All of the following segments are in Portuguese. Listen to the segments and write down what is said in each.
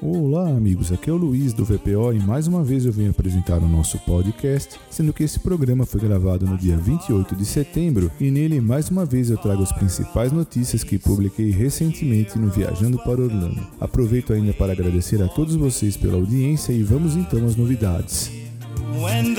Olá, amigos. Aqui é o Luiz do VPO e mais uma vez eu venho apresentar o nosso podcast, sendo que esse programa foi gravado no dia 28 de setembro e nele mais uma vez eu trago as principais notícias que publiquei recentemente no Viajando para Orlando. Aproveito ainda para agradecer a todos vocês pela audiência e vamos então às novidades. When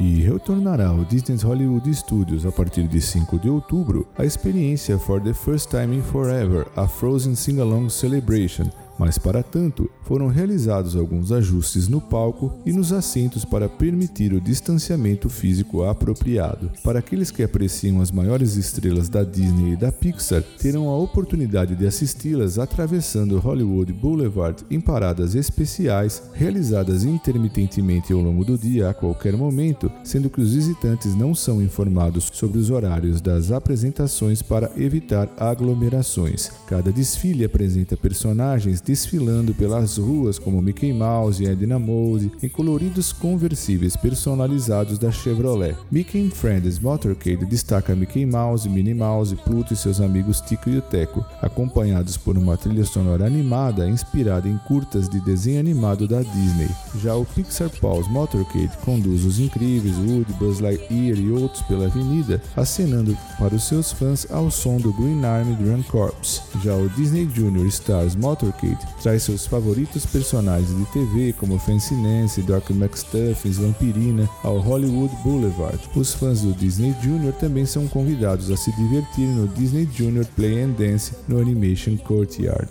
e retornará ao Disney's Hollywood Studios a partir de 5 de outubro. A experiência For the First Time in Forever, a Frozen Sing-Along Celebration, mas para tanto foram realizados alguns ajustes no palco e nos assentos para permitir o distanciamento físico apropriado. Para aqueles que apreciam as maiores estrelas da Disney e da Pixar, terão a oportunidade de assisti-las atravessando Hollywood Boulevard em paradas especiais realizadas intermitentemente ao longo do dia a qualquer momento, sendo que os visitantes não são informados sobre os horários das apresentações para evitar aglomerações. Cada desfile apresenta personagens desfilando pelas ruas como Mickey Mouse e Edna Mode em coloridos conversíveis personalizados da Chevrolet. Mickey Friends Motorcade destaca Mickey Mouse, Minnie Mouse, Pluto e seus amigos Tico e o Teco, acompanhados por uma trilha sonora animada inspirada em curtas de desenho animado da Disney. Já o Pixar Paws Motorcade conduz os incríveis Woody, Buzz Lightyear e outros pela avenida, acenando para os seus fãs ao som do Green Army Drum Corps. Já o Disney Junior Stars Motorcade traz seus favoritos personagens de TV como Fancy Nancy, Doc McStuffins, Vampirina ao Hollywood Boulevard. Os fãs do Disney Junior também são convidados a se divertir no Disney Junior Play and Dance no Animation Courtyard.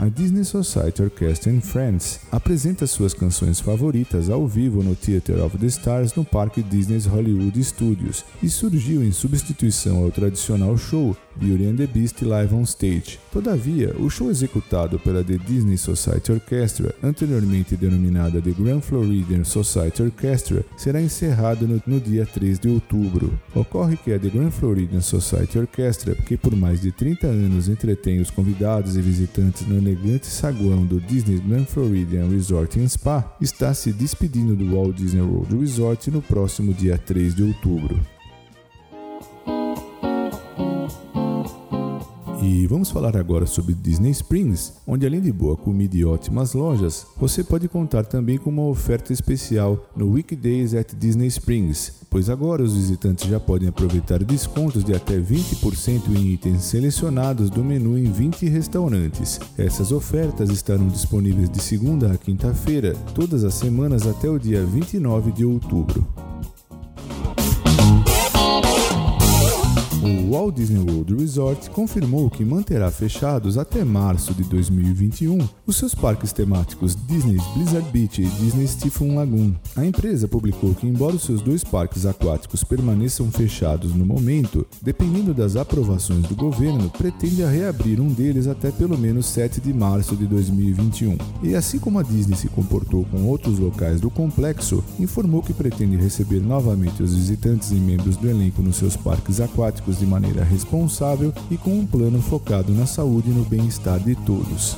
A Disney Society Orchestra and Friends apresenta suas canções favoritas ao vivo no Theater of the Stars no Parque Disney's Hollywood Studios e surgiu em substituição ao tradicional show Beauty and the Beast Live on Stage. Todavia, o show executado pela The Disney Society Orchestra, anteriormente denominada The Grand Floridian Society Orchestra, será encerrado no, no dia 3 de outubro. Ocorre que a The Grand Floridian Society Orchestra, que por mais de 30 anos entretém os convidados e visitantes no elegante saguão do Disney Grand Floridian Resort and Spa, está se despedindo do Walt Disney World Resort no próximo dia 3 de outubro. E vamos falar agora sobre Disney Springs, onde além de boa comida e ótimas lojas, você pode contar também com uma oferta especial no Weekdays at Disney Springs, pois agora os visitantes já podem aproveitar descontos de até 20% em itens selecionados do menu em 20 restaurantes. Essas ofertas estarão disponíveis de segunda a quinta-feira, todas as semanas até o dia 29 de outubro. Walt Disney World Resort confirmou que manterá fechados até março de 2021 os seus parques temáticos Disney Blizzard Beach e Disney Typhoon Lagoon. A empresa publicou que, embora os seus dois parques aquáticos permaneçam fechados no momento, dependendo das aprovações do governo, pretende reabrir um deles até pelo menos 7 de março de 2021. E assim como a Disney se comportou com outros locais do complexo, informou que pretende receber novamente os visitantes e membros do elenco nos seus parques aquáticos de maneira responsável e com um plano focado na saúde e no bem-estar de todos.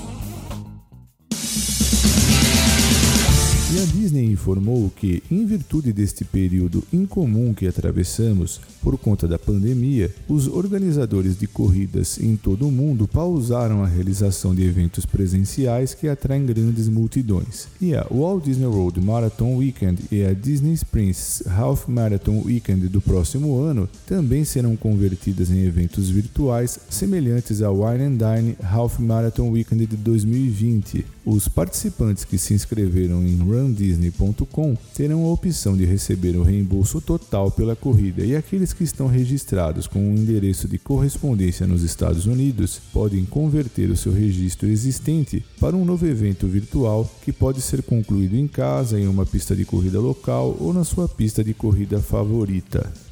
Disney informou que, em virtude deste período incomum que atravessamos por conta da pandemia, os organizadores de corridas em todo o mundo pausaram a realização de eventos presenciais que atraem grandes multidões. E a Walt Disney World Marathon Weekend e a Disney Springs Half Marathon Weekend do próximo ano também serão convertidas em eventos virtuais semelhantes ao Wine and Dine Half Marathon Weekend de 2020. Os participantes que se inscreveram em Run disney.com terão a opção de receber o reembolso total pela corrida e aqueles que estão registrados com um endereço de correspondência nos Estados Unidos podem converter o seu registro existente para um novo evento virtual que pode ser concluído em casa, em uma pista de corrida local ou na sua pista de corrida favorita.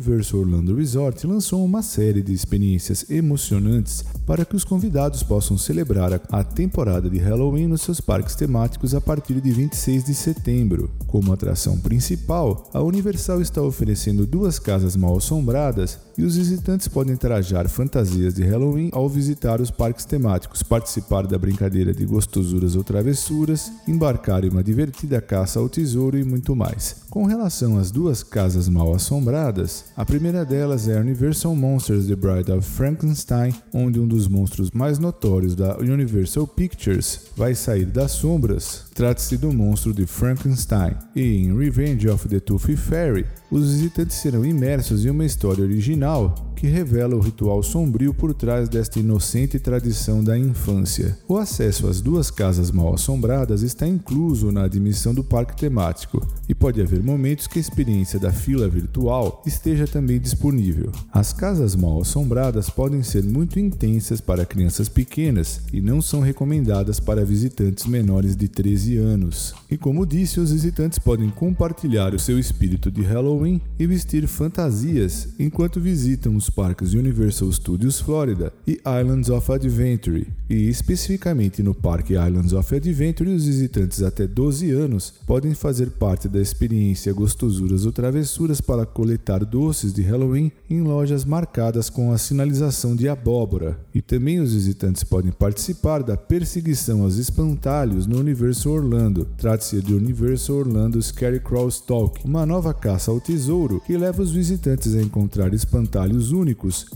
Universal Orlando Resort lançou uma série de experiências emocionantes para que os convidados possam celebrar a temporada de Halloween nos seus parques temáticos a partir de 26 de setembro. Como atração principal, a Universal está oferecendo duas casas mal assombradas e os visitantes podem trajar fantasias de Halloween ao visitar os parques temáticos, participar da brincadeira de gostosuras ou travessuras, embarcar em uma divertida caça ao tesouro e muito mais. Com relação às duas casas mal assombradas, a primeira delas é Universal Monsters The Bride of Frankenstein, onde um dos monstros mais notórios da Universal Pictures vai sair das sombras. Trata-se do monstro de Frankenstein. E em Revenge of the Tooth Fairy, os visitantes serão imersos em uma história original que revela o ritual sombrio por trás desta inocente tradição da infância. O acesso às duas casas mal assombradas está incluso na admissão do parque temático, e pode haver momentos que a experiência da fila virtual esteja também disponível. As casas mal assombradas podem ser muito intensas para crianças pequenas e não são recomendadas para visitantes menores de 13 anos. E como disse, os visitantes podem compartilhar o seu espírito de Halloween e vestir fantasias enquanto visitam os parques Universal Studios Florida e Islands of Adventure, e especificamente no Parque Islands of Adventure, os visitantes até 12 anos podem fazer parte da experiência Gostosuras ou Travessuras para coletar doces de Halloween em lojas marcadas com a sinalização de abóbora, e também os visitantes podem participar da perseguição aos espantalhos no Universal Orlando. Trata-se do Universal Orlando Scarecrow Stalk, uma nova caça ao tesouro que leva os visitantes a encontrar espantalhos únicos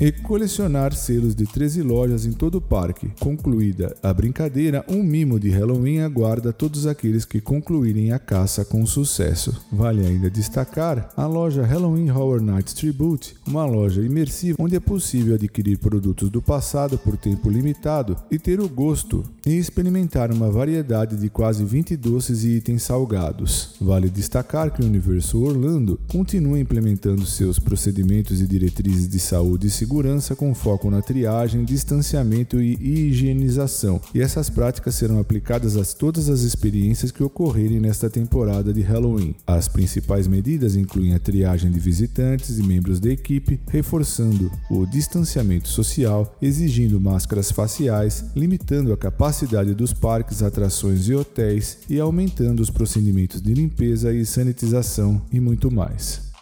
e colecionar selos de 13 lojas em todo o parque. Concluída a brincadeira, um mimo de Halloween aguarda todos aqueles que concluírem a caça com sucesso. Vale ainda destacar a loja Halloween Horror Nights Tribute, uma loja imersiva onde é possível adquirir produtos do passado por tempo limitado e ter o gosto e experimentar uma variedade de quase 20 doces e itens salgados. Vale destacar que o Universo Orlando continua implementando seus procedimentos e diretrizes de saúde e segurança com foco na triagem, distanciamento e higienização, e essas práticas serão aplicadas a todas as experiências que ocorrerem nesta temporada de Halloween. As principais medidas incluem a triagem de visitantes e membros da equipe, reforçando o distanciamento social, exigindo máscaras faciais, limitando a capacidade dos parques, atrações e hotéis e aumentando os procedimentos de limpeza e sanitização e muito mais.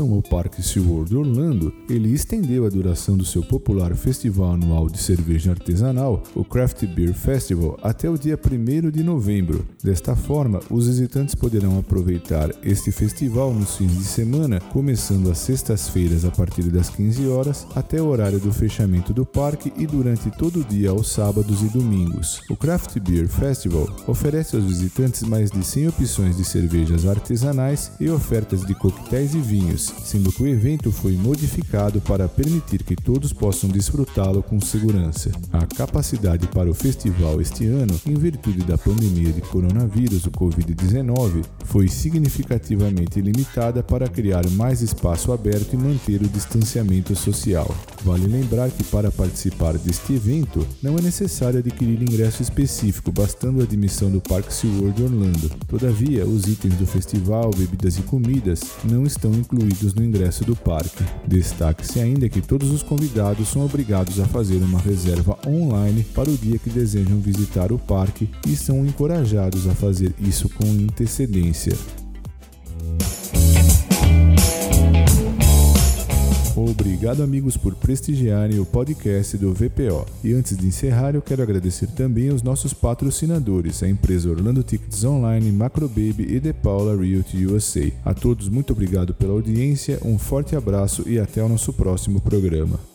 Relação ao Parque SeaWorld Orlando, ele estendeu a duração do seu popular festival anual de cerveja artesanal, o Craft Beer Festival, até o dia 1 de novembro. Desta forma, os visitantes poderão aproveitar este festival nos fins de semana, começando às sextas-feiras a partir das 15 horas até o horário do fechamento do parque e durante todo o dia aos sábados e domingos. O Craft Beer Festival oferece aos visitantes mais de 100 opções de cervejas artesanais e ofertas de coquetéis e vinhos, sendo que o evento foi modificado para permitir que todos possam desfrutá-lo com segurança. A capacidade para o festival este ano, em virtude da pandemia de coronavírus, o Covid-19, foi significativamente limitada para criar mais espaço aberto e manter o distanciamento social. Vale lembrar que para participar deste evento não é necessário adquirir ingresso específico, bastando a admissão do Parque SeaWorld Orlando. Todavia, os itens do festival, bebidas e comidas não estão incluídos no ingresso do parque. Destaque-se ainda que todos os convidados são obrigados a fazer uma reserva online para o dia que desejam visitar o parque e são encorajados a fazer isso com antecedência. Obrigado, amigos, por prestigiarem o podcast do VPO. E antes de encerrar, eu quero agradecer também aos nossos patrocinadores, a empresa Orlando Tickets Online, Macrobaby e The Paula Realty USA. A todos, muito obrigado pela audiência, um forte abraço e até o nosso próximo programa.